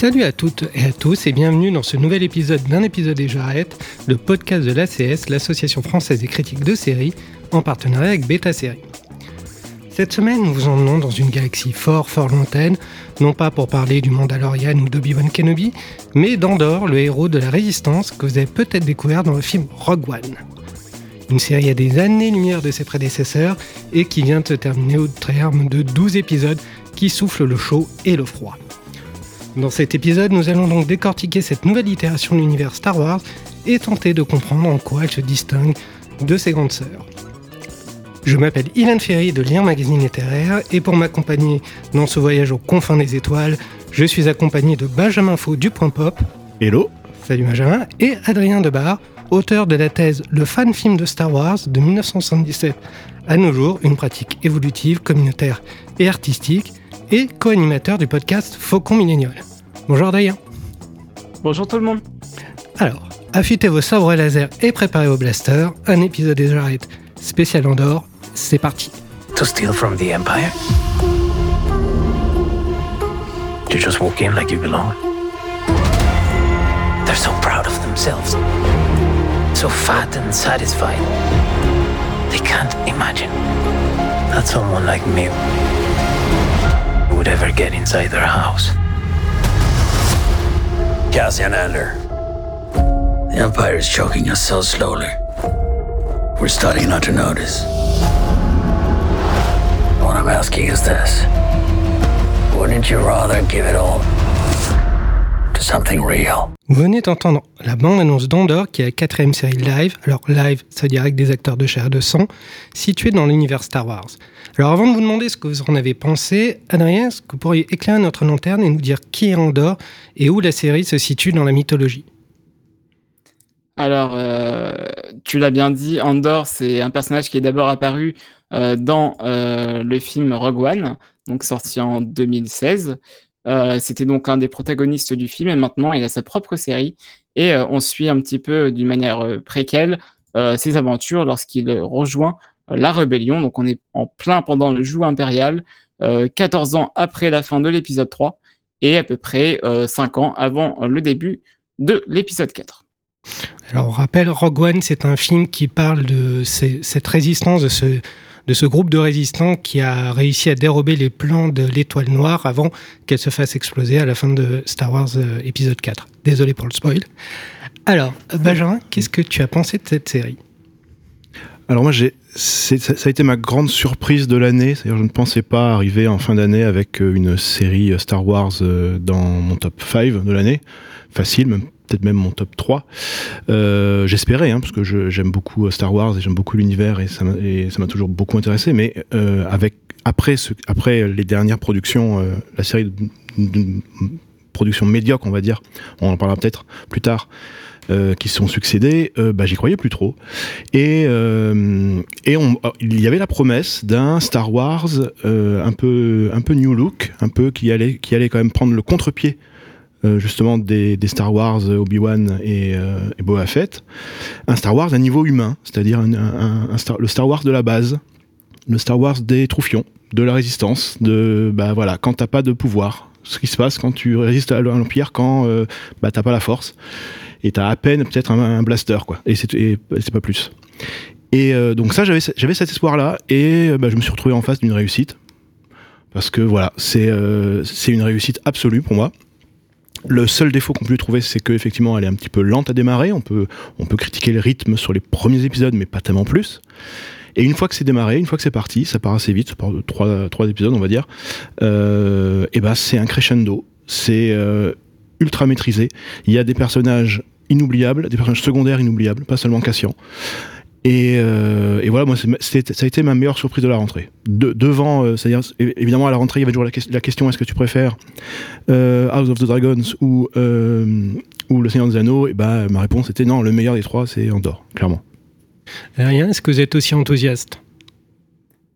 Salut à toutes et à tous et bienvenue dans ce nouvel épisode d'un épisode et j'arrête, le podcast de l'ACS, l'association française des critiques de séries, en partenariat avec Beta Série. Cette semaine, nous vous emmenons dans une galaxie fort fort lointaine, non pas pour parler du Mandalorian ou d'Obi-Wan Kenobi, mais d'Andor, le héros de la Résistance que vous avez peut-être découvert dans le film Rogue One. Une série à des années-lumière de ses prédécesseurs et qui vient de se terminer au terme de 12 épisodes qui soufflent le chaud et le froid. Dans cet épisode, nous allons donc décortiquer cette nouvelle itération de l'univers Star Wars et tenter de comprendre en quoi elle se distingue de ses grandes sœurs. Je m'appelle Ilan Ferry de Lien Magazine Littéraire et pour m'accompagner dans ce voyage aux confins des étoiles, je suis accompagné de Benjamin Faux du Point Pop. Hello Salut Benjamin. Et Adrien Debar, auteur de la thèse Le fan film de Star Wars de 1977 à nos jours, une pratique évolutive, communautaire et artistique, et co-animateur du podcast Faucon Millénial. Bonjour Adrien. Bonjour tout le monde. Alors, affûtez vos sabres laser et préparez vos blasters. Un épisode des Jarrettes spécial Andorre. C'est parti. To steal from the Empire? You just walk in like you belong? They're so proud of themselves. So fat and satisfied. They can't imagine that someone like me ever get inside their house. Cassian Andor. The Empire is choking us so slowly. We're starting not to notice. What I'm asking is this. Wouldn't you rather give it all to something real? Vous venez d'entendre la bande-annonce d'Andorre, qui est la quatrième série live. Alors live, ça veut dire avec des acteurs de chair et de sang, située dans l'univers Star Wars. Alors avant de vous demander ce que vous en avez pensé, Adrien, est-ce que vous pourriez éclairer notre lanterne et nous dire qui est Andorre et où la série se situe dans la mythologie? Alors, euh, tu l'as bien dit, Andor, c'est un personnage qui est d'abord apparu euh, dans euh, le film Rogue One, donc sorti en 2016. Euh, C'était donc un des protagonistes du film et maintenant il a sa propre série et euh, on suit un petit peu d'une manière euh, préquelle euh, ses aventures lorsqu'il rejoint euh, la rébellion. Donc on est en plein pendant le joug impérial, euh, 14 ans après la fin de l'épisode 3 et à peu près euh, 5 ans avant le début de l'épisode 4. Alors on rappelle, Rogue One, c'est un film qui parle de cette résistance, de ce, de ce groupe de résistants qui a réussi à dérober les plans de l'étoile noire avant qu'elle se fasse exploser à la fin de Star Wars euh, épisode 4. Désolé pour le spoil. Alors, Benjamin, qu'est-ce que tu as pensé de cette série? Alors moi, j'ai, ça, ça a été ma grande surprise de l'année. C'est-à-dire, je ne pensais pas arriver en fin d'année avec euh, une série euh, Star Wars euh, dans mon top 5 de l'année. Facile, même, peut-être même mon top 3. Euh, j'espérais, hein, parce que j'aime beaucoup Star Wars et j'aime beaucoup l'univers et ça m'a, et ça m'a toujours beaucoup intéressé. Mais euh, avec, après, ce, après les dernières productions, euh, la série de, de- production médiocre, on va dire, on en parlera peut-être plus tard, euh, qui se sont succédés, euh, bah, j'y croyais plus trop. Et, euh, et on, il y avait la promesse d'un Star Wars euh, un peu un peu new look, un peu qui allait qui allait quand même prendre le contre-pied justement des, des Star Wars Obi-Wan et, euh, et Boba Fett. Un Star Wars à niveau humain, c'est-à-dire le Star Wars de la base, le Star Wars des troufions, de la résistance, de bah voilà quand t'as pas de pouvoir. Ce qui se passe quand tu résistes à l'Empire, quand euh, bah, t'as pas la force et t'as à peine peut-être un, blaster quoi. Et c'est pas plus. Et euh, donc ça j'avais cet espoir là et euh, bah, je me suis retrouvé en face d'une réussite. Parce que voilà c'est euh, une réussite absolue pour moi. Le seul défaut qu'on peut trouver c'est qu'effectivement elle est un petit peu lente à démarrer. On peut on peut critiquer le rythme sur les premiers épisodes mais pas tellement plus. Et une fois que c'est démarré, une fois que c'est parti, ça part assez vite, ça part de trois, trois épisodes, on va dire, euh, et ben c'est un crescendo, c'est euh, ultra maîtrisé. Il y a des personnages inoubliables, des personnages secondaires inoubliables, pas seulement Cassian. Et, euh, et voilà, moi, ça a été ma meilleure surprise de la rentrée. De- devant, euh, c'est-à-dire, évidemment, à la rentrée, il y avait toujours la, ques- la question est-ce que tu préfères euh, House of the Dragons ou, euh, ou Le Seigneur des Anneaux? Et bah, ma réponse était non, le meilleur des trois, c'est Andorre, clairement. Rien, est-ce que vous êtes aussi enthousiaste?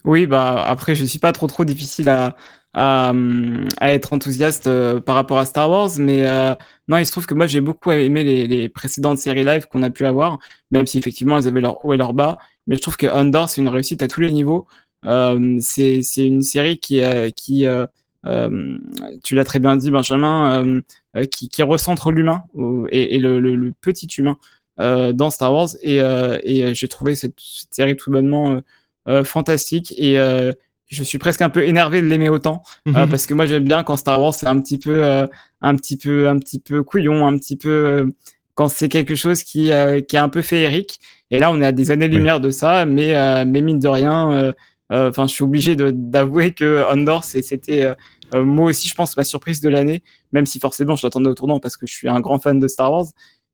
Oui, bah après, je suis pas trop trop difficile à, à, hum, à être enthousiaste euh, par rapport à Star Wars, mais euh, non, il se trouve que moi j'ai beaucoup aimé les, les précédentes séries live qu'on a pu avoir, même si effectivement elles avaient leur haut et leur bas. Mais je trouve que Andor c'est une réussite à tous les niveaux. Euh, c'est une série qui euh, qui euh, euh, tu l'as très bien dit Benjamin, euh, euh, qui, qui recentre l'humain et, et le, le, petit humain euh, dans Star Wars. Et, euh, et euh, j'ai trouvé cette, cette série tout bonnement euh, euh, fantastique et euh, je suis presque un peu énervé de l'aimer autant euh, parce que moi j'aime bien quand Star Wars c'est un petit peu euh, un petit peu un petit peu couillon un petit peu euh, quand c'est quelque chose qui euh, qui est un peu féerique. Et là on est à des années lumière de ça mais euh, mais mine de rien euh, enfin je suis obligé d'avouer que Andor c'était moi aussi je pense ma surprise de l'année même si forcément je l'attendais au tournant parce que je suis un grand fan de Star Wars.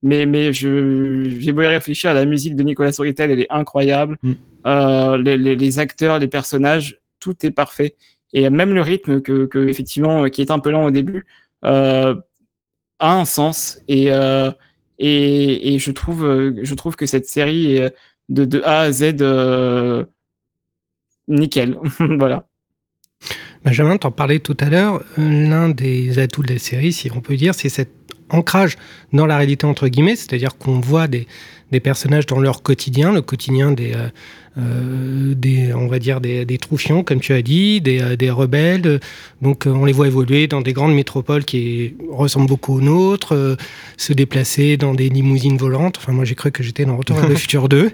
Mais mais je j'ai beau y réfléchir à la musique de Nicolas Soritel elle est incroyable. Mm. euh, les, les, les acteurs les personnages tout est parfait. Et même le rythme que, effectivement euh, qui est un peu lent au début euh, a un sens. Et euh, et, je trouve je trouve que cette série est de, A à Z nickel. Voilà. Benjamin, t'en parlais tout à l'heure. L'un des atouts de la série, si on peut dire, c'est cet ancrage dans la réalité entre guillemets, c'est-à-dire qu'on voit des, des personnages dans leur quotidien, le quotidien des, euh, des on va dire des, des troufions, comme tu as dit, des, euh, des rebelles. Donc euh, on les voit évoluer dans des grandes métropoles qui ressemblent beaucoup aux nôtres, euh, se déplacer dans des limousines volantes. Enfin moi j'ai cru que j'étais dans Retour vers le futur 2.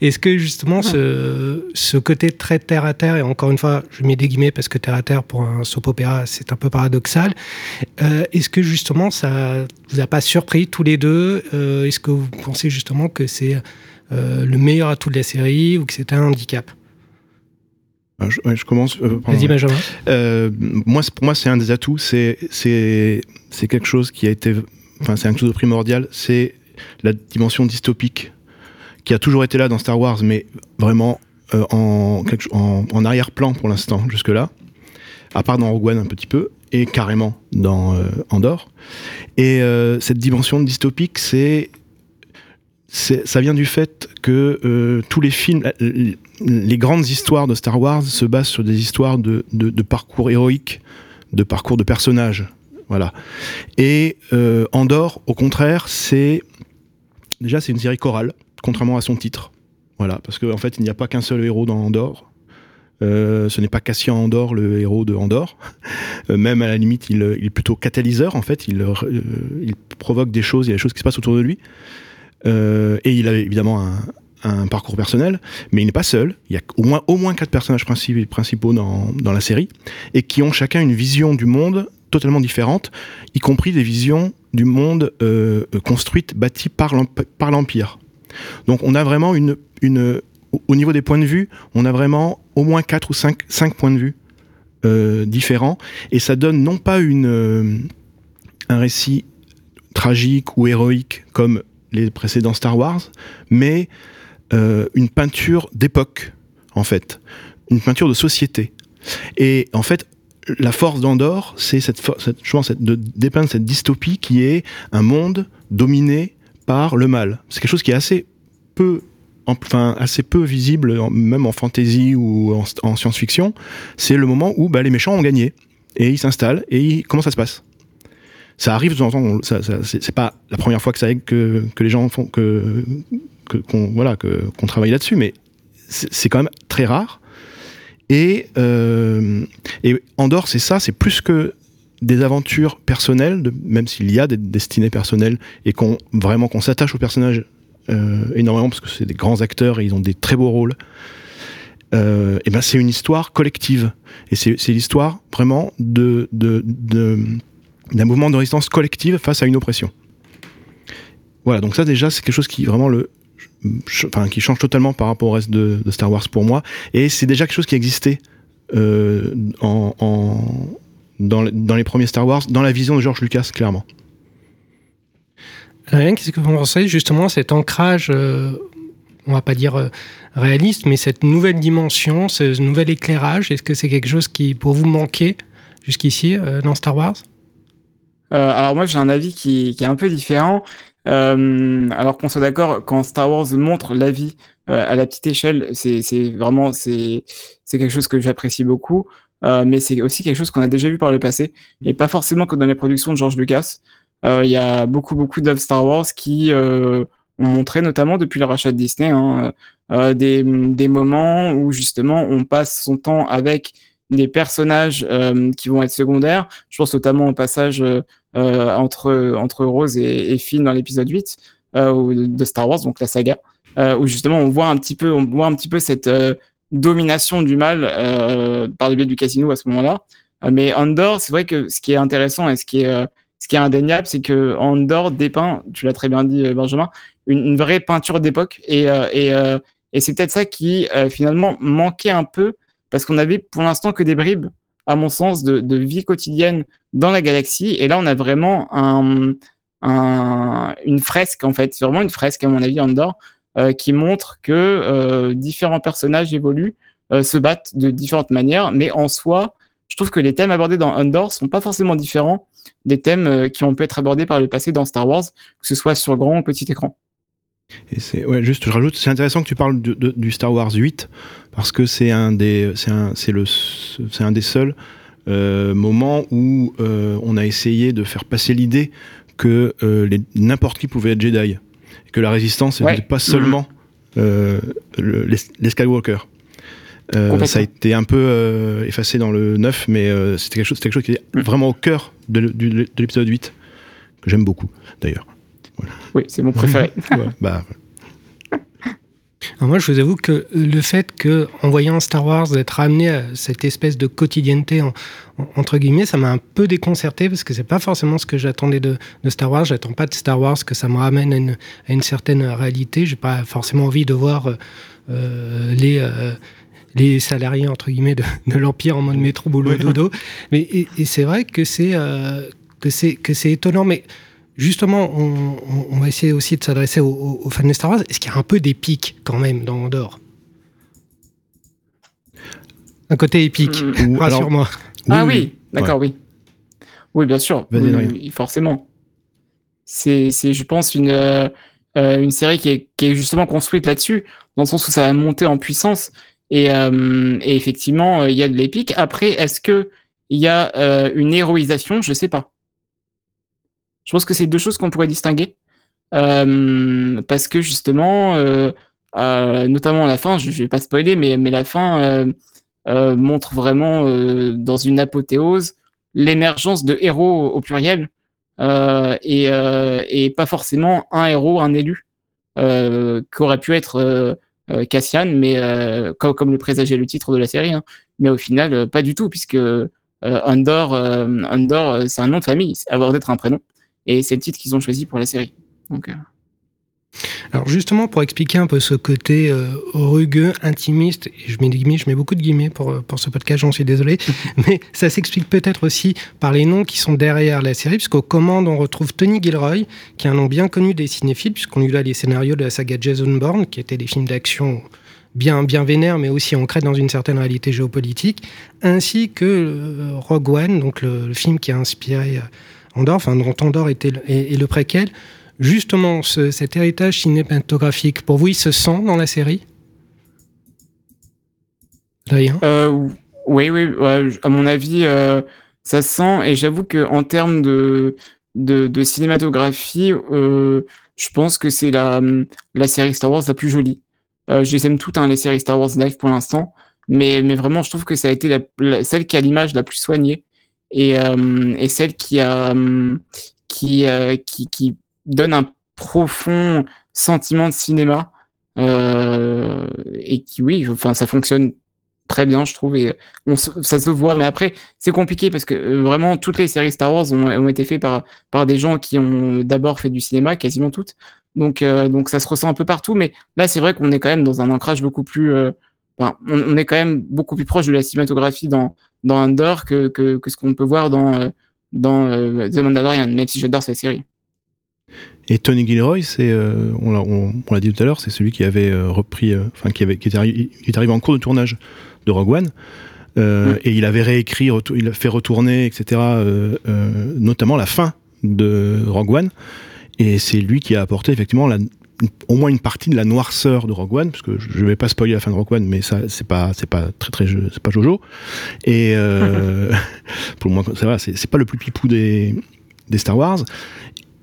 Est-ce que justement ce, ce côté très terre à terre, et encore une fois je mets des guillemets parce que terre à terre pour un soap opéra c'est un peu paradoxal, euh, est-ce que justement ça vous a pas surpris tous les deux Euh, Est-ce que vous pensez justement que c'est euh, le meilleur atout de la série ou que c'est un handicap Euh, Je, commence. euh. Vas-y Benjamin. Euh, moi, pour moi, c'est un des atouts. C'est, quelque chose qui a été, enfin, c'est quelque chose de primordial. C'est la dimension dystopique qui a toujours été là dans Star Wars, mais vraiment en, quelque- en, en arrière-plan pour l'instant jusque-là, à part dans Rogue One un petit peu et carrément dans euh, Andorre. Et euh, cette dimension dystopique, c'est- ça vient du fait que euh, tous les films, les grandes histoires de Star Wars se basent sur des histoires de, parcours héroïques, de parcours de personnages. Voilà. Et euh, Andorre, au contraire, c'est. Déjà, c'est une série chorale, contrairement à son titre. Voilà, parce qu'en en fait, il n'y a pas qu'un seul héros dans Andorre. Euh, ce n'est pas Cassian Andorre, le héros de Andorre. Euh, même à la limite, il, est plutôt catalyseur, en fait. Il provoque des choses, il y a des choses qui se passent autour de lui. Euh, et il a évidemment un, parcours personnel, mais il n'est pas seul. Il y a au moins, quatre personnages princi- principaux dans, la série, et qui ont chacun une vision du monde totalement différente, y compris des visions du monde euh, construites, bâties par l'emp- par l'Empire. Donc on a vraiment une, au- Au niveau des points de vue, on a vraiment au moins quatre ou cinq, cinq points de vue euh, différents, et ça donne non pas une, euh, un récit tragique ou héroïque comme les précédents Star Wars, mais euh, une peinture d'époque, en fait, une peinture de société. Et en fait, la force d'Andorre, c'est cette, cette, je pense, de dépeindre cette dystopie qui est un monde dominé par le mal. C'est quelque chose qui est assez peu, enfin assez peu visible, même en fantasy ou en, en science-fiction. C'est le moment où bah, les méchants ont gagné et ils s'installent et ils- comment ça se passe? Ça arrive de temps en temps, ça, ça- c'est pas la première fois que les gens font que qu'on travaille là-dessus, mais c'est quand même très rare. Et euh, et Andorre, c'est ça, c'est plus que des aventures personnelles, même s'il y a des destinées personnelles et qu'on vraiment qu'on s'attache aux personnages euh, énormément parce que c'est des grands acteurs et ils ont des très beaux rôles. Euh, et ben c'est une histoire collective et c'est l'histoire vraiment de, de d'un mouvement de résistance collective face à une oppression. Voilà, donc ça déjà c'est quelque chose qui vraiment le, enfin qui change totalement par rapport au reste de, Star Wars pour moi, et c'est déjà quelque chose qui existait euh, en, dans, le- dans les premiers Star Wars, dans la vision de George Lucas clairement. Rien, qu'est-ce que vous pensez justement cet ancrage euh, on va pas dire réaliste, mais cette nouvelle dimension, ce nouvel éclairage, est-ce que c'est quelque chose qui pour vous manquait jusqu'ici dans Star Wars? Alors moi j'ai un avis qui, qui, est un peu différent. alors qu'on soit d'accord, quand Star Wars montre la vie à la petite échelle, c'est vraiment c'est quelque chose que j'apprécie beaucoup. Euh, mais c'est aussi quelque chose qu'on a déjà vu par le passé, et pas forcément que dans les productions de George Lucas. Euh, il y a beaucoup, beaucoup d'œuvres Star Wars qui euh, ont montré, notamment depuis le rachat de Disney, hein, des, des, moments où justement on passe son temps avec des personnages qui vont être secondaires. Je pense notamment au passage entre, entre Rose et, et Finn dans l'épisode 8 de Star Wars, donc la saga, où justement on voit un petit peu, on voit un petit peu cette domination du mal euh, par le biais du casino à ce moment-là. Euh, mais Andor, c'est vrai que ce qui est intéressant et ce qui est, euh, ce qui est indéniable, c'est que Andor dépeint, tu l'as très bien dit Benjamin, une, vraie peinture d'époque. Et, et, et c'est peut-être ça qui finalement manquait un peu, parce qu'on avait pour l'instant que des bribes, à mon sens, de, vie quotidienne dans la galaxie. Et là, on a vraiment un, un, une fresque, en fait, c'est vraiment une fresque, à mon avis, Andor, euh, qui montre que euh, différents personnages évoluent, euh, se battent de différentes manières, mais en soi, je trouve que les thèmes abordés dans Andor sont pas forcément différents des thèmes qui ont pu être abordés par le passé dans Star Wars, que ce soit sur grand ou petit écran. Et c'est ouais, juste je rajoute, c'est intéressant que tu parles du Star Wars 8 parce que c'est un des c'est un c'est le c'est un des seuls euh, moments où euh, on a essayé de faire passer l'idée que euh, n'importe qui pouvait être Jedi que la résistance n'était pas seulement euh, les, Skywalker. Euh, ça a été un peu euh, effacé dans le 9, mais c'était quelque, chose, quelque chose qui est mm. vraiment au cœur de, l'épisode 8, que j'aime beaucoup d'ailleurs. Oui, c'est mon préféré. bah, moi, je vous avoue que le fait que, en voyant Star Wars, d'être amené à cette espèce de quotidienneté, entre guillemets, ça m'a un peu déconcerté parce que c'est pas forcément ce que j'attendais de, Star Wars. J'attends pas de Star Wars que ça me ramène à une, certaine réalité. J'ai pas forcément envie de voir euh, les euh, les salariés entre guillemets de, l'empire en mode métro boulot dodo. Mais et, c'est vrai que c'est euh, que c'est que c'est étonnant, mais justement, on, va essayer aussi de s'adresser aux, fans de Star Wars. Est-ce qu'il y a un peu d'épique quand même dans Andorre? Un côté épique, mmh. rassure-moi. ah oui, d'accord, oui. Oui, bien sûr, forcément. C'est, je pense, une, euh, une série qui est, qui est justement construite là-dessus, dans le sens où ça va monter en puissance. Et, euh, et effectivement, il y a de l'épique. Après, est-ce que il y a euh, une héroïsation? Je sais pas. Je pense que c'est deux choses qu'on pourrait distinguer. Euh, parce que justement, euh, euh, notamment à la fin, je ne vais pas spoiler, mais, mais la fin montre vraiment dans une apothéose l'émergence de héros au, pluriel et, et, pas forcément un héros, un élu, qu'aurait pu être Cassian, mais comme, comme, le présageait le titre de la série. Hein. mais au final, pas du tout, puisque Andor, Andor c'est un nom de famille, avoir d'être un prénom. Et c'est le titre qu'ils ont choisi pour la série. Donc, euh. Alors justement, pour expliquer un peu ce côté euh, rugueux, intimiste, et je mets des guillemets, je mets beaucoup de guillemets pour, euh, pour ce podcast, j'en suis désolé, mais ça s'explique peut-être aussi par les noms qui sont derrière la série, puisqu'aux commandes, on retrouve Tony Gilroy, qui est un nom bien connu des cinéphiles, puisqu'on lui a les scénarios de la saga Jason Bourne, qui étaient des films d'action bien, bien vénères, mais aussi ancrés dans une certaine réalité géopolitique, ainsi que Rogue One, donc le, le film qui a inspiré Andorre, enfin dont Andorre était et, le préquel, justement cet héritage cinématographique, pour vous, il se sent dans la série? Euh, Oui, oui, à mon avis, euh, ça se sent, et j'avoue qu'en termes de, cinématographie, euh, je pense que c'est la, série Star Wars la plus jolie. je les aime toutes, hein, les séries Star Wars live pour l'instant, mais vraiment, je trouve que ça a été celle qui a l'image la plus soignée et, euh, et celle qui, a, qui, euh, qui, qui, donne un profond sentiment de cinéma euh, et qui, oui, enfin, ça fonctionne très bien, je trouve, et on, ça se voit. Mais après, c'est compliqué parce que vraiment toutes les séries Star Wars ont, ont, été faites par, par des gens qui ont d'abord fait du cinéma, quasiment toutes. Donc, donc ça se ressent un peu partout. Mais là, c'est vrai qu'on est quand même dans un ancrage beaucoup plus. Enfin, on, on, est quand même beaucoup plus proche de la cinématographie dans, dans Andor que, que, que ce qu'on peut voir dans, euh, dans euh, The Mandalorian, même si j'adore cette série. Et Tony Gilroy, c'est, euh, on l'a on, on l'a dit tout à l'heure, c'est celui qui avait repris, euh, enfin qui avait, qui était arri- il est arrivé en cours de tournage de Rogue One. Euh. Et il avait réécrit, il a fait retourner, etc. notamment la fin de Rogue One. Et c'est lui qui a apporté effectivement la, une- au moins une partie de la noirceur de Rogue One, parce que je ne vais pas spoiler la fin de Rogue One, mais ça c'est pas c'est pas très très c'est pas Jojo. Et euh, pour le moins ça va, c'est c'est pas le plus pipou des des Star Wars.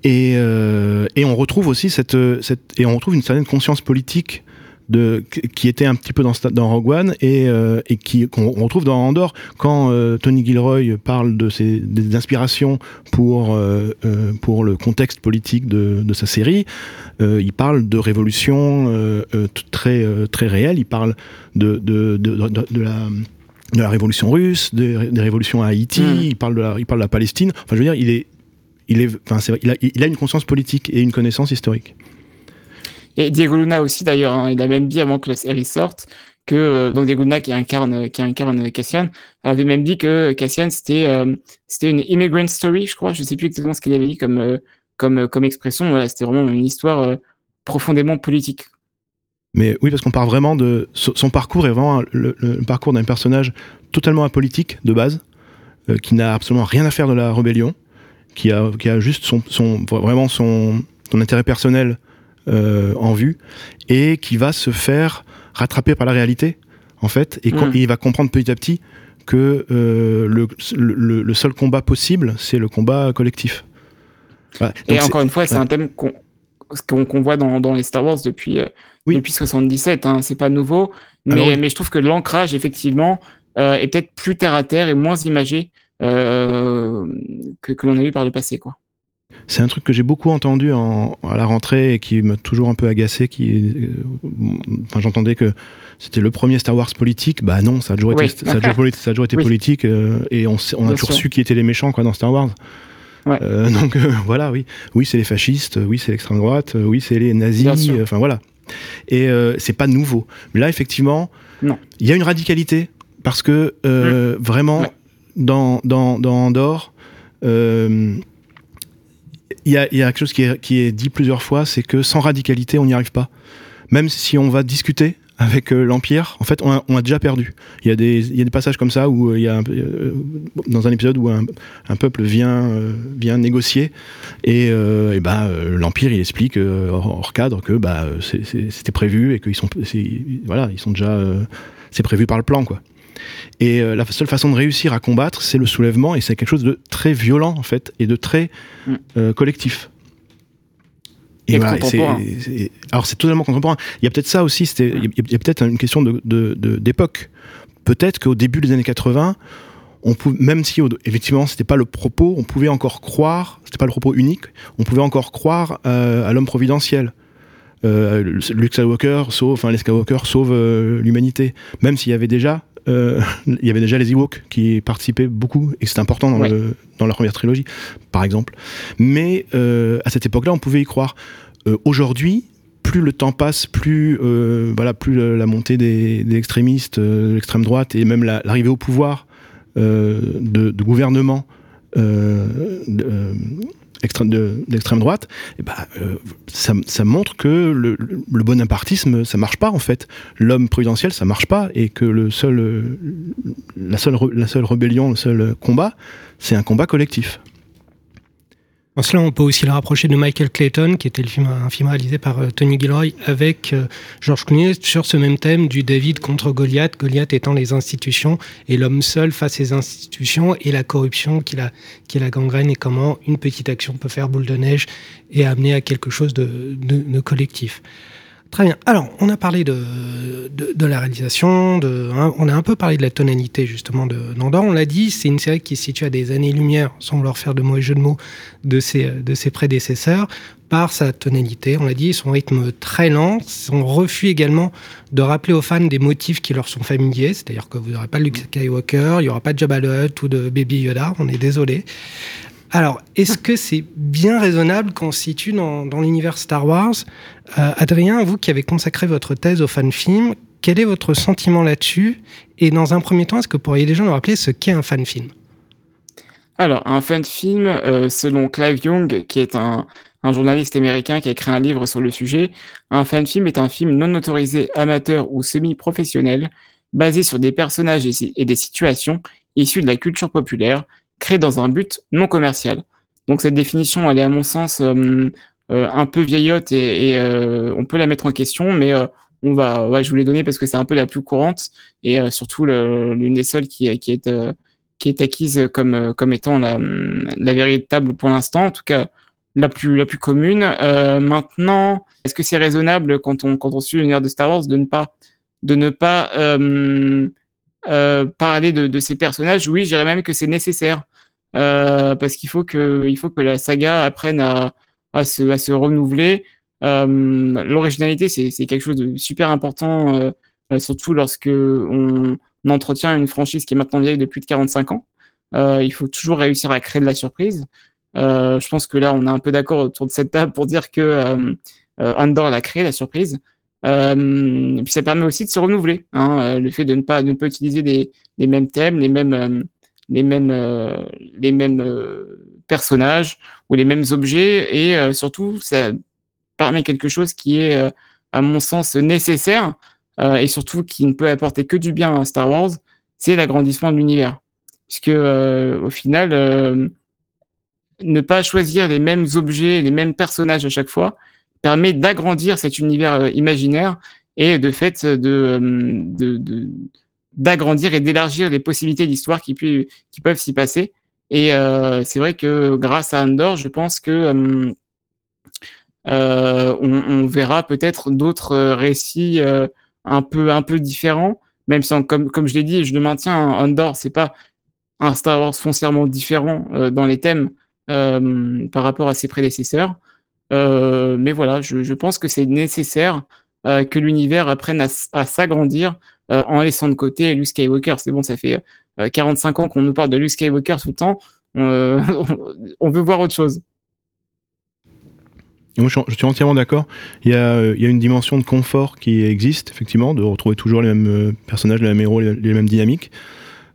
Et, euh, et on retrouve aussi cette, cette et on retrouve une certaine conscience politique de qui était un petit peu dans, Rogue One et, euh, et qui qu'on on retrouve dans Andorre quand euh, Tony Gilroy parle de ses des inspirations pour euh, pour le contexte politique de, de sa série il parle de révolution très très réelle il parle de de, de, la de la révolution russe, des, ré- des révolutions à Haïti, Mm. il parle de la, il parle de la Palestine. Enfin, je veux dire, il est, il est, enfin, c'est vrai, il a, il a une conscience politique et une connaissance historique. Et Diego Luna aussi d'ailleurs, hein, il a même dit avant que la série sorte que euh, donc Diego Luna qui incarne qui incarne Cassian avait même dit que Cassian c'était euh, c'était une immigrant story, je crois, je sais plus exactement ce qu'il avait dit comme euh, comme comme expression. C'était vraiment une histoire profondément politique. Mais oui, parce qu'on part vraiment de son parcours est vraiment le, le parcours d'un personnage totalement apolitique de base, qui n'a absolument rien à faire de la rébellion, qui a, qui a juste son, son vraiment son, son intérêt personnel en vue, et qui va se faire rattraper par la réalité, en fait, et, Mm. et il va comprendre petit à petit que euh, le, le, le seul combat possible, c'est le combat collectif. Voilà. Et Donc encore une fois, c'est ouais. un thème qu'on voit dans, dans les Star Wars depuis, euh, Oui. depuis 77. Hein, c'est pas nouveau, mais, Alors oui. mais je trouve que l'ancrage, effectivement, euh, est peut-être plus terre à terre et moins imagé euh, que, que l'on a eu par le passé. Quoi. C'est un truc que j'ai beaucoup entendu en, à la rentrée et qui m'a toujours un peu agacé. Qui, euh, enfin, j'entendais que c'était le premier Star Wars politique. Bah non, ça a toujours été, ça a toujours, poli- ça a toujours été Oui. politique euh, et on, a Bien toujours sûr. su qui étaient les méchants quoi dans Star Wars. Ouais. Euh, donc voilà, oui, oui, c'est les fascistes, oui, c'est l'extrême droite, oui, c'est les nazis. Enfin voilà. Et c'est pas nouveau. Mais là, effectivement, il y a une radicalité parce que euh, vraiment Ouais. dans dans dans Andorre. Il y a, y a quelque chose qui est, qui est dit plusieurs fois, c'est que sans radicalité, on n'y arrive pas. Même si on va discuter avec euh, l'Empire, en fait, on a, on a déjà perdu. Il y, a des, y a des passages comme ça où euh, il y a euh, dans un épisode où un, peuple vient, vient négocier et, et bah, l'Empire il explique hors, cadre que bah, c'était prévu et qu'ils sont, voilà, ils sont déjà, c'est prévu par le plan quoi. Et euh, la seule façon de réussir à combattre, c'est le soulèvement, et c'est quelque chose de très violent en fait, et de très Mm. euh, collectif. Et voilà, contemporain. c'est- c'est- alors c'est totalement contemporain. Il y a peut-être ça aussi, c'était, il y a, il y a peut-être une question de, de- de- d'époque. Peut-être qu'au début des années 80, on pouvait, même si effectivement c'était pas le propos, on pouvait encore croire, c'était pas le propos unique, on pouvait encore croire euh, à l'homme providentiel. Euh, Luke Skywalker sauve, enfin les Skywalker sauvent euh, l'humanité, même s'il y avait déjà, euh, il y avait déjà les Ewoks qui participaient beaucoup et c'est important dans, Ouais. le, dans la première trilogie, par exemple. Mais euh, à cette époque-là, on pouvait y croire. Euh, Aujourd'hui, plus le temps passe, plus voilà, plus la, montée des, des extrémistes, de l'extrême droite et même la- l'arrivée au pouvoir de, de gouvernements de, extrême- de- d'extrême droite, et bah, euh, ça, montre que le, bonapartisme, ça marche pas en fait. L'homme prudentiel, ça marche pas, et que le seul, euh, la, seule, la seule rébellion, le seul combat, c'est un combat collectif. En cela, on peut aussi le rapprocher de Michael Clayton, qui était le film, un film réalisé par euh, Tony Gilroy avec euh, George Clooney sur ce même thème du David contre Goliath, Goliath étant les institutions et l'homme seul face aux institutions et la corruption qui la, qui la gangrène et comment une petite action peut faire boule de neige et amener à quelque chose de, de, de collectif. Très bien. Alors, on a parlé de, de, la réalisation, de, hein, on a un peu parlé de la tonalité justement de Nandor. On l'a dit, c'est une série qui se situe à des années-lumière, sans vouloir faire de mauvais jeu de mots, de ses, de ses prédécesseurs, par sa tonalité. On l'a dit, son rythme très lent, son refus également de rappeler aux fans des motifs qui leur sont familiers, c'est-à-dire que vous n'aurez pas Luke Skywalker, il n'y aura pas de Jabba the Hutt ou de Baby Yoda, on est désolé. Alors, est-ce que c'est bien raisonnable qu'on se situe dans, l'univers Star Wars Euh, Adrien, vous qui avez consacré votre thèse au fan-film, quel est votre sentiment là-dessus Et dans un premier temps, est-ce que pourriez déjà nous rappeler ce qu'est un fan-film Alors, un fan film, euh, selon Clive Young, qui est un, journaliste américain qui a écrit un livre sur le sujet. Un fan film est un film non autorisé, amateur ou semi-professionnel, basé sur des personnages et des situations issus de la culture populaire, créé dans un but non commercial. Donc cette définition, elle est à mon sens euh, euh, un peu vieillotte et, euh, on peut la mettre en question, mais on va, je vous l'ai donner parce que c'est un peu la plus courante et surtout l'une des seules qui, est qui est acquise comme comme étant la, la véritable pour l'instant, en tout cas la plus la plus commune. maintenant, est-ce que c'est raisonnable quand on quand on suit l'univers de Star Wars de ne pas de ne pas parler de, de, ces personnages? Oui, je dirais même que c'est nécessaire. Euh, parce qu'il faut que, il faut que la saga apprenne à, à, se, à se renouveler. Euh, L'originalité, c'est quelque chose de super important, euh, surtout lorsque on, entretient une franchise qui est maintenant vieille de plus de 45 ans. Euh, il faut toujours réussir à créer de la surprise. Euh, je pense que là, on est un peu d'accord autour de cette table pour dire que euh, Andor a créé la surprise. Et puis ça permet aussi de se renouveler. Hein, le fait de ne pas, de ne pas utiliser des, les mêmes thèmes, les mêmes, les mêmes, euh, les mêmes euh, personnages ou les mêmes objets et euh, surtout ça permet quelque chose qui est à mon sens nécessaire et surtout qui ne peut apporter que du bien à Star Wars, c'est l'agrandissement de l'univers. Puisque au final, ne pas choisir les mêmes objets, les mêmes personnages à chaque fois, permet d'agrandir cet univers imaginaire et de fait de, d'agrandir et d'élargir les possibilités d'histoire qui, qui peuvent s'y passer. Et euh, c'est vrai que grâce à Andor, je pense que euh, euh on, verra peut-être d'autres récits un peu un peu différents, même si comme comme je l'ai dit, je le maintiens, Andor c'est pas un Star Wars foncièrement différent dans les thèmes par rapport à ses prédécesseurs. mais voilà, je, je pense que c'est nécessaire que l'univers apprenne à, à s'agrandir euh, en laissant de côté Luke Skywalker. C'est bon, ça fait 45 euh, ans qu'on nous parle de Luke Skywalker tout le temps. Euh, on veut voir autre chose. je suis entièrement d'accord. Il, y a, une dimension de confort qui existe, effectivement, de retrouver toujours les mêmes personnages, les mêmes héros, les, mêmes dynamiques.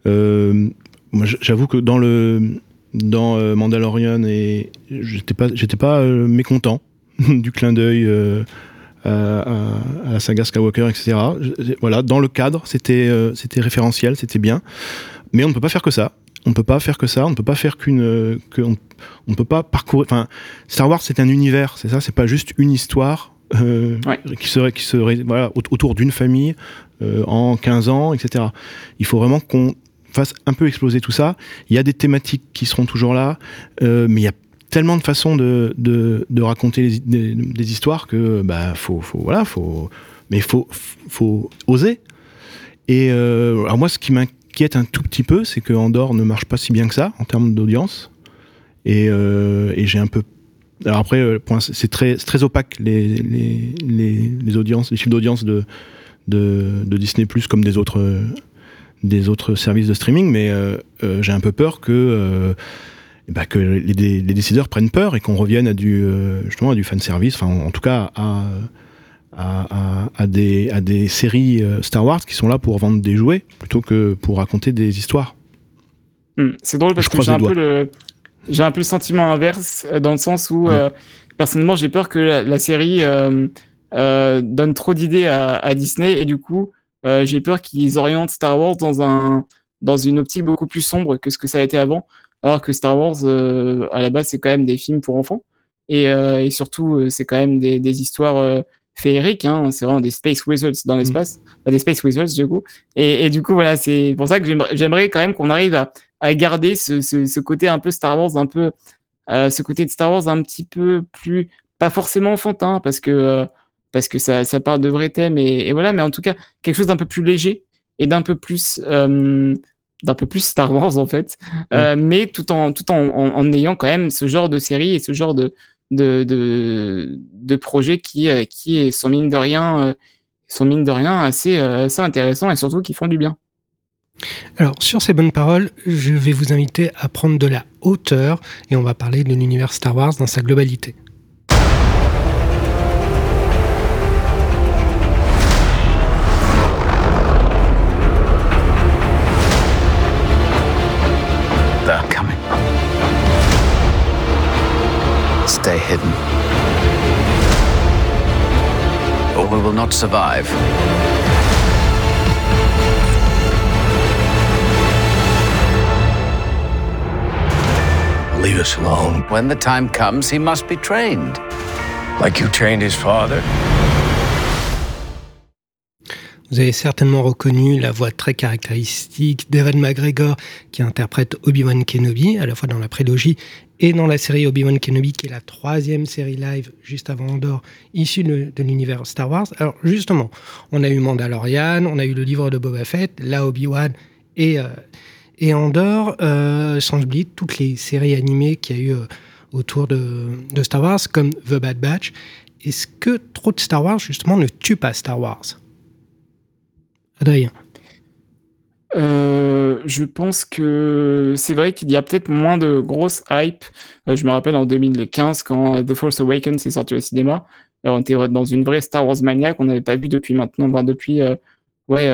j'avoue que dans le dans Mandalorian, et j'étais pas mécontent du clin d'œil euh, à, la saga Skywalker, etc. voilà, dans le cadre, c'était euh, c'était référentiel, c'était bien. Mais on ne peut pas faire que ça. On ne peut pas faire que ça. On ne peut pas faire qu'une. Euh, on, ne peut pas parcourir. Enfin, Star Wars, c'est un univers, c'est ça. C'est pas juste une histoire qui serait qui serait voilà autour d'une famille en 15 ans, etc. Il faut vraiment qu'on fasse un peu exploser tout ça. Il y a des thématiques qui seront toujours là, mais il y a tellement de façons de, de, raconter des, histoires que bah faut, faut voilà faut mais faut faut oser. Et euh, alors moi ce qui m'inquiète un tout petit peu c'est que Andorre ne marche pas si bien que ça en termes d'audience. Et, euh, j'ai un peu alors après euh, c'est très très opaque les, les, les, audiences les chiffres d'audience de, de, Disney Plus comme des autres des autres services de streaming mais euh j'ai un peu peur que bah, que les, les, décideurs prennent peur et qu'on revienne à du euh, justement à du fan service, enfin en, tout cas à, à, à, des, à des séries euh, Star Wars qui sont là pour vendre des jouets plutôt que pour raconter des histoires. Hmm, c'est drôle parce que j'ai un, peu le, j'ai un peu le sentiment inverse euh, dans le sens où personnellement j'ai peur que la, série donne trop d'idées à, à, Disney et du coup j'ai peur qu'ils orientent Star Wars dans un dans une optique beaucoup plus sombre que ce que ça a été avant alors que Star Wars, euh, à la base, c'est quand même des films pour enfants. Et, euh, et surtout, euh, c'est quand même des, des histoires féeriques. Hein. C'est vraiment des Space Wizards dans mm. l'espace. des Space Wizards, du coup. Et, et du coup, voilà, c'est pour ça que j'aimerais quand même qu'on arrive à, à garder ce, ce, ce, côté un peu Star Wars, un peu, ce côté de Star Wars un petit peu plus, pas forcément enfantin, parce que, parce que ça, ça parle de vrais thèmes. Et, et, voilà, mais en tout cas, quelque chose d'un peu plus léger et d'un peu plus d'un peu plus Star Wars en fait, euh, mais tout en tout en, en, ayant quand même ce genre de série et ce genre de de de, de projet qui euh, qui sont mine de rien euh, sont mine de rien assez assez intéressants et surtout qui font du bien. Alors sur ces bonnes paroles, je vais vous inviter à prendre de la hauteur et on va parler de l'univers Star Wars dans sa globalité. stay hidden. Or we will not survive. Leave us alone. When the time comes, he must be trained. Like you trained his father. Vous avez certainement reconnu la voix très caractéristique d'Evan McGregor qui interprète Obi-Wan Kenobi, à la fois dans la prélogie et dans la série Obi-Wan Kenobi, qui est la troisième série live juste avant Andorre, issue de, l'univers Star Wars. Alors justement, on a eu Mandalorian, on a eu le livre de Boba Fett, la Obi-Wan et, euh, Andorre, euh, sans oublier toutes les séries animées qu'il y a eu euh, autour de Star Wars, comme The Bad Batch. Est-ce que trop de Star Wars, justement, ne tue pas Star Wars? Adrien Euh, je pense que c'est vrai qu'il y a peut-être moins de grosses hype. Euh, je me rappelle en 2015 quand The Force Awakens est sorti au cinéma. On était dans une vraie Star Wars mania qu'on n'avait pas vu depuis maintenant, enfin, depuis euh, ouais,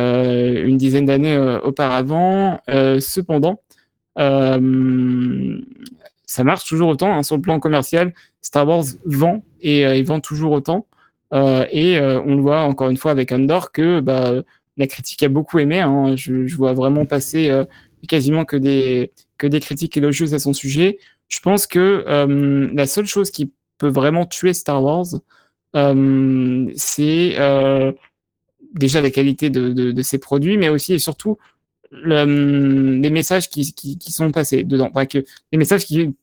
une dizaine d'années auparavant. Cependant, ça marche toujours autant hein, sur le plan commercial. Star Wars vend et il vend toujours autant. Et on le voit encore une fois avec Andor que bah, la critique a beaucoup aimé. Hein. Je, je, vois vraiment passer euh, quasiment que des, que des critiques élogieuses à son sujet. Je pense que euh, la seule chose qui peut vraiment tuer Star Wars, euh, c'est euh, déjà la qualité de, de, de, ses produits, mais aussi et surtout le, les messages qui, qui, qui, sont passés dedans. Enfin, que, les messages qui qu'on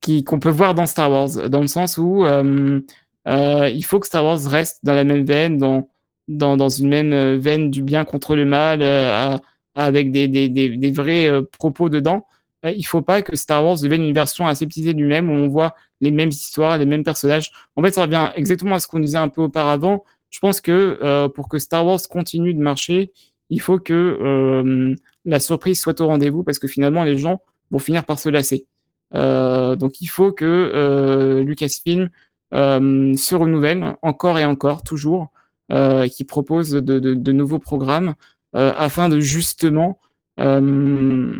qui, peut voir dans Star Wars, dans le sens où euh, il faut que Star Wars reste dans la même veine, dans dans, une même veine du bien contre le mal, euh, avec des, des, des, vrais euh, propos dedans. Euh, il faut pas que Star Wars devienne une version aseptisée du même, où on voit les mêmes histoires, les mêmes personnages. En fait, ça revient exactement à ce qu'on disait un peu auparavant. Je pense que euh, pour que Star Wars continue de marcher, il faut que euh, la surprise soit au rendez-vous, parce que finalement, les gens vont finir par se lasser. donc, il faut que Lucasfilm se renouvelle encore et encore, toujours, euh, qui propose de, de, de, nouveaux programmes euh, afin de justement euh,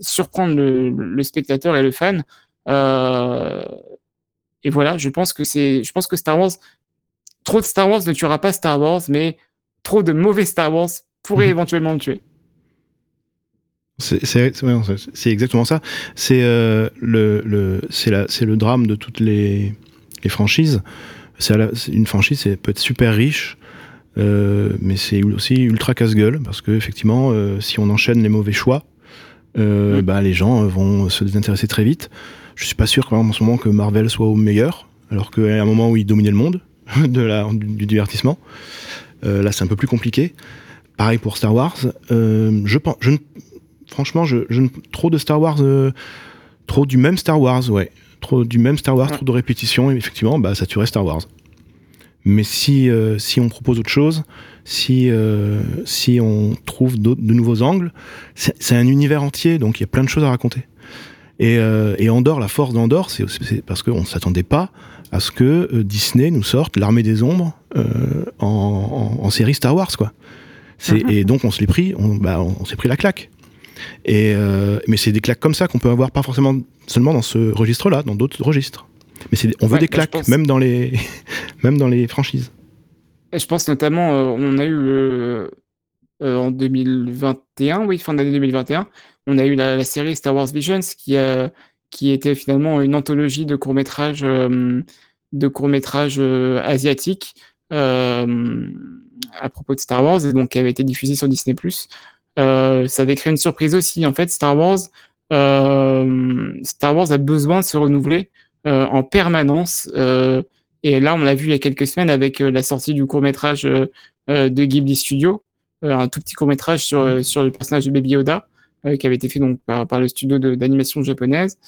surprendre le, le, spectateur et le fan. et voilà, je pense que c'est, je pense que Star Wars, trop de Star Wars ne tuera pas Star Wars, mais trop de mauvais Star Wars pourrait mmh. éventuellement le tuer. C'est exactement ça. C'est euh, le, le, le drame de toutes les, les franchises. C'est une franchise, ça peut être super riche, euh, mais c'est aussi ultra casse-gueule parce que effectivement, euh, si on enchaîne les mauvais choix, euh, mmh. bah, les gens vont se désintéresser très vite. Je suis pas sûr quand même en ce moment que Marvel soit au meilleur, alors qu'à un moment où il dominait le monde de la, du, du divertissement, euh, là c'est un peu plus compliqué. Pareil pour Star Wars. je pense, je, franchement, je, je, trop de Star Wars, trop du même Star Wars, ouais, trop du même Star Wars, trop de répétitions, et effectivement, bah ça tuerait Star Wars. Mais si, euh, si on propose autre chose, si, euh, si on trouve de nouveaux angles, c'est un univers entier, donc il y a plein de choses à raconter. Et, euh, et Andorre, la force d'Andorre, c'est parce qu'on ne s'attendait pas à ce que euh, Disney nous sorte l'armée des ombres en, en, en, série Star Wars, quoi. Mm -hmm. Et donc on se l'est pris, on, bah, on, on s'est pris la claque. Et mais c'est des claques comme ça qu'on peut avoir pas forcément seulement dans ce registre-là, dans d'autres registres. Mais on veut ouais, des claques, pense... même, dans les même dans les franchises. Et je pense notamment, euh, on a eu euh, euh, en 2021, oui, fin d'année 2021, on a eu la, la, série Star Wars Visions qui, a, qui était finalement une anthologie de courts-métrages de courts-métrages asiatiques à propos de Star Wars et donc qui avait été diffusé sur Disney+. ça avait créé une surprise aussi. En fait, Star Wars, Star Wars a besoin de se renouveler euh, en permanence. Euh, et là, on l'a vu il y a quelques semaines avec euh, la sortie du court métrage de Ghibli Studio, un tout petit court métrage sur, sur le personnage de Baby Yoda, qui avait été fait donc par, le studio d'animation japonaise.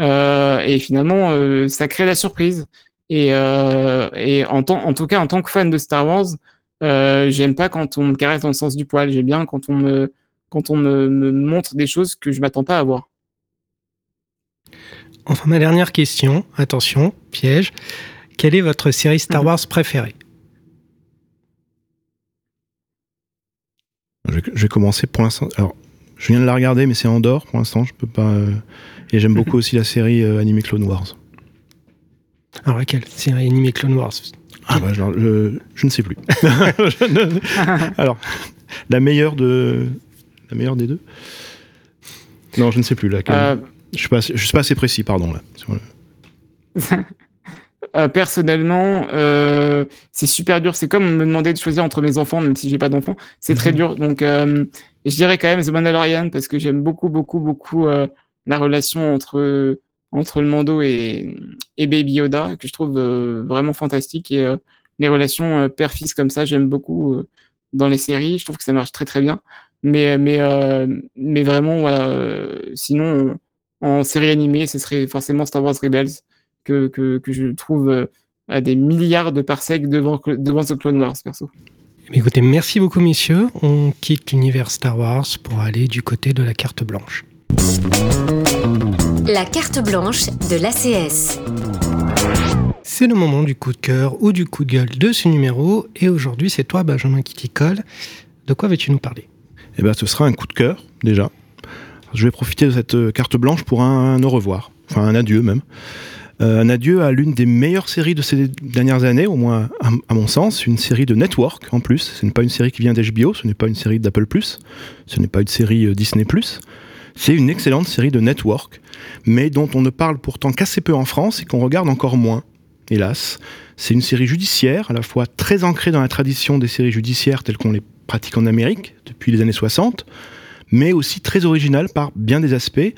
et finalement, ça crée la surprise. Et, et en, en, tout cas, en tant que fan de Star Wars, euh, j'aime pas quand on me caresse dans le sens du poil. J'aime bien quand on me, quand on me, montre des choses que je m'attends pas à voir. Enfin, ma dernière question, attention, piège. Quelle est votre série Star Wars préférée? Je, je, vais commencer pour l'instant. Alors, je viens de la regarder, mais c'est Andorre pour l'instant. Je peux pas. Euh... Et j'aime beaucoup aussi la série euh, animée Clone Wars. Alors laquelle? Série animée Clone Wars? Ah bah, genre, je, je ne sais plus. Ne- Alors, la meilleure de. La meilleure des deux? Non, je ne sais plus laquelle. Euh, Je suis pas, assez- je suis pas assez précis, pardon là. Sur le- Euh, personnellement, euh, c'est super dur. C'est comme me demander de choisir entre mes enfants, même si j'ai pas d'enfants. C'est très Mhm. dur. Donc, euh, je dirais quand même The Mandalorian parce que j'aime beaucoup, beaucoup, beaucoup la relation entre entre le Mando et, et Baby Yoda que je trouve vraiment fantastique et les relations père-fils comme ça, j'aime beaucoup dans les séries. Je trouve que ça marche très très bien. Mais mais mais vraiment, voilà. sinon, en série animée, ce serait forcément Star Wars Rebels que, que, que je trouve euh, à des milliards de parsecs devant, devant The Clone Wars, perso. Écoutez, merci beaucoup, messieurs. On quitte l'univers Star Wars pour aller du côté de la carte blanche. La carte blanche de l'ACS. C'est le moment du coup de cœur ou du coup de gueule de ce numéro. Et aujourd'hui, c'est toi, Benjamin, qui t'y colle. De quoi vas-tu nous parler? Eh ben, ce sera un coup de cœur, déjà. Je vais profiter de cette euh, carte blanche pour un, au revoir, enfin un adieu même. Euh, un adieu à l'une des meilleures séries de ces dernières années, au moins à, à mon sens, une série de Network en plus. Ce n'est pas une série qui vient d'HBO, ce n'est pas une série d'Apple ⁇ ce n'est pas une série euh, Disney ⁇ c'est une excellente série de Network, mais dont on ne parle pourtant qu'assez peu en France et qu'on regarde encore moins, hélas. C'est une série judiciaire, à la fois très ancrée dans la tradition des séries judiciaires telles qu'on les pratique en Amérique depuis les années 60, mais aussi très originale par bien des aspects,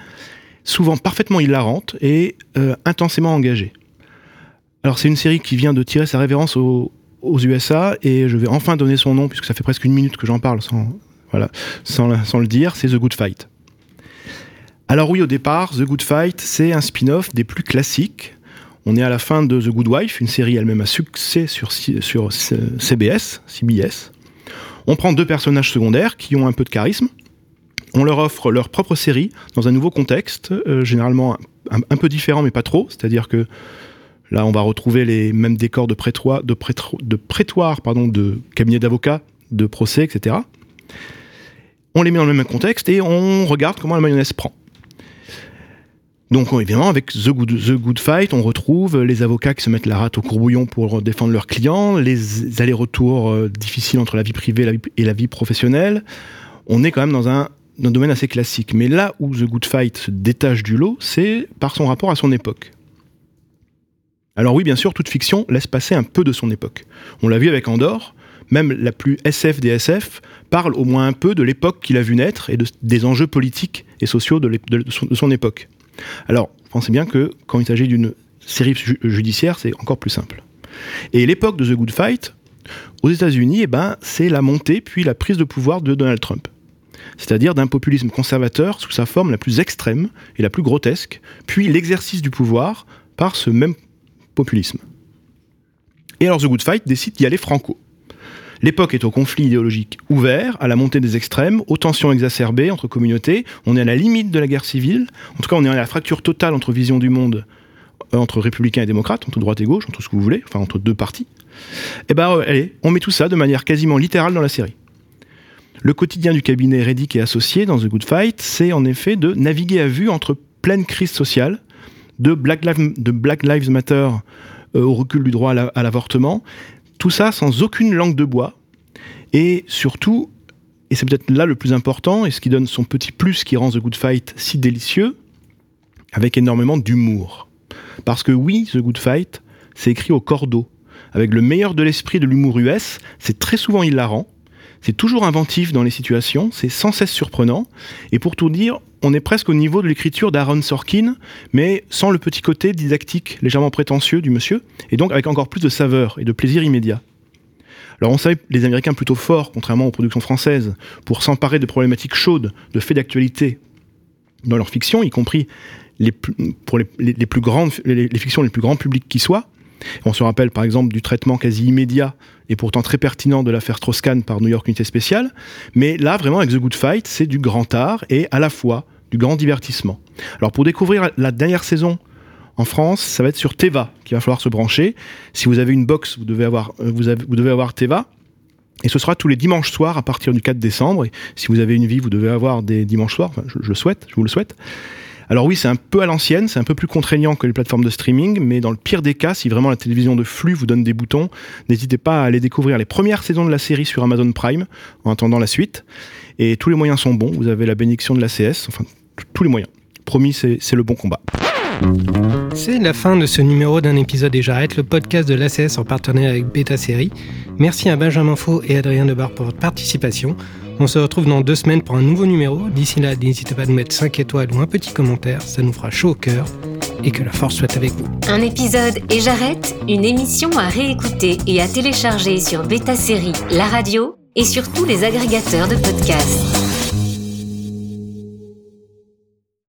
souvent parfaitement hilarante et euh, intensément engagée. Alors c'est une série qui vient de tirer sa révérence aux, USA et je vais enfin donner son nom puisque ça fait presque une minute que j'en parle sans, voilà, sans, sans le dire, c'est The Good Fight. Alors oui, au départ, The Good Fight, c'est un spin-off des plus classiques. On est à la fin de The Good Wife, une série elle-même à succès sur, sur CBS, CBS. On prend deux personnages secondaires qui ont un peu de charisme. On leur offre leur propre série dans un nouveau contexte, euh, généralement un, peu différent mais pas trop. C'est-à-dire que là, on va retrouver les mêmes décors de prétoire, de prétoire, pardon, de cabinet d'avocats, de procès, etc. On les met dans le même contexte et on regarde comment la mayonnaise prend. Donc évidemment, avec The Good, The Good Fight, on retrouve les avocats qui se mettent la rate au courbouillon pour défendre leurs clients, les allers-retours euh, difficiles entre la vie privée et la vie professionnelle. On est quand même dans un, dans un domaine assez classique. Mais là où The Good Fight se détache du lot, c'est par son rapport à son époque. Alors oui, bien sûr, toute fiction laisse passer un peu de son époque. On l'a vu avec Andorre, même la plus SF des SF parle au moins un peu de l'époque qu'il a vu naître et de- des enjeux politiques et sociaux de, son- époque. Alors, pensez bien que quand il s'agit d'une série ju- judiciaire, c'est encore plus simple. Et l'époque de The Good Fight, aux États-Unis, eh ben, c'est la montée puis la prise de pouvoir de Donald Trump. C'est-à-dire d'un populisme conservateur sous sa forme la plus extrême et la plus grotesque, puis l'exercice du pouvoir par ce même populisme. Et alors The Good Fight décide d'y aller franco. L'époque est au conflit idéologique ouvert, à la montée des extrêmes, aux tensions exacerbées entre communautés. On est à la limite de la guerre civile. En tout cas, on est à la fracture totale entre vision du monde, euh, entre républicains et démocrates, entre droite et gauche, entre ce que vous voulez, enfin entre deux partis. Et ben, euh, allez, on met tout ça de manière quasiment littérale dans la série. Le quotidien du cabinet Reddick et associé dans The Good Fight, c'est en effet de naviguer à vue entre pleine crise sociale, de Black Lives, Matter euh, au recul du droit à l'avortement, tout ça sans aucune langue de bois, et surtout, et c'est peut-être là le plus important, et ce qui donne son petit plus qui rend The Good Fight si délicieux, avec énormément d'humour. Parce que oui, The Good Fight, c'est écrit au cordeau, avec le meilleur de l'esprit de l'humour US, c'est très souvent hilarant, c'est toujours inventif dans les situations, c'est sans cesse surprenant, et pour tout dire, on est presque au niveau de l'écriture d'Aaron Sorkin, mais sans le petit côté didactique légèrement prétentieux du monsieur, et donc avec encore plus de saveur et de plaisir immédiat. Alors on savait les Américains plutôt forts, contrairement aux productions françaises, pour s'emparer de problématiques chaudes, de faits d'actualité dans leur fiction, y compris pour les, fictions les plus grand public qui soient. On se rappelle par exemple du traitement quasi immédiat et pourtant très pertinent de l'affaire Strauss-Kahn par New York Unité Spéciale. Mais là, vraiment, avec The Good Fight, c'est du grand art et à la fois du grand divertissement. Alors pour découvrir la dernière saison en France, ça va être sur Teva qu'il va falloir se brancher. Si vous avez une box, vous devez avoir, euh, vous devez avoir Teva. Et ce sera tous les dimanches soirs à partir du 4 décembre. Et si vous avez une vie, vous devez avoir des dimanches soirs. Je, je le souhaite, je vous le souhaite. Alors oui, c'est un peu à l'ancienne, c'est un peu plus contraignant que les plateformes de streaming, mais dans le pire des cas, si vraiment la télévision de flux vous donne des boutons, n'hésitez pas à aller découvrir les premières saisons de la série sur Amazon Prime en attendant la suite. Et tous les moyens sont bons, vous avez la bénédiction de l'ACS, enfin tous les moyens. Promis, c'est le bon combat. C'est la fin de ce numéro d'un épisode et j'arrête le podcast de l'ACS en partenariat avec Beta Série. Merci à Benjamin Faux et Adrien Debar pour votre participation. On se retrouve dans deux semaines pour un nouveau numéro. D'ici là, n'hésitez pas à nous mettre 5 étoiles ou un petit commentaire, ça nous fera chaud au cœur. Et que la force soit avec vous. Un épisode et j'arrête, une émission à réécouter et à télécharger sur Beta Série, la radio et sur tous les agrégateurs de podcasts.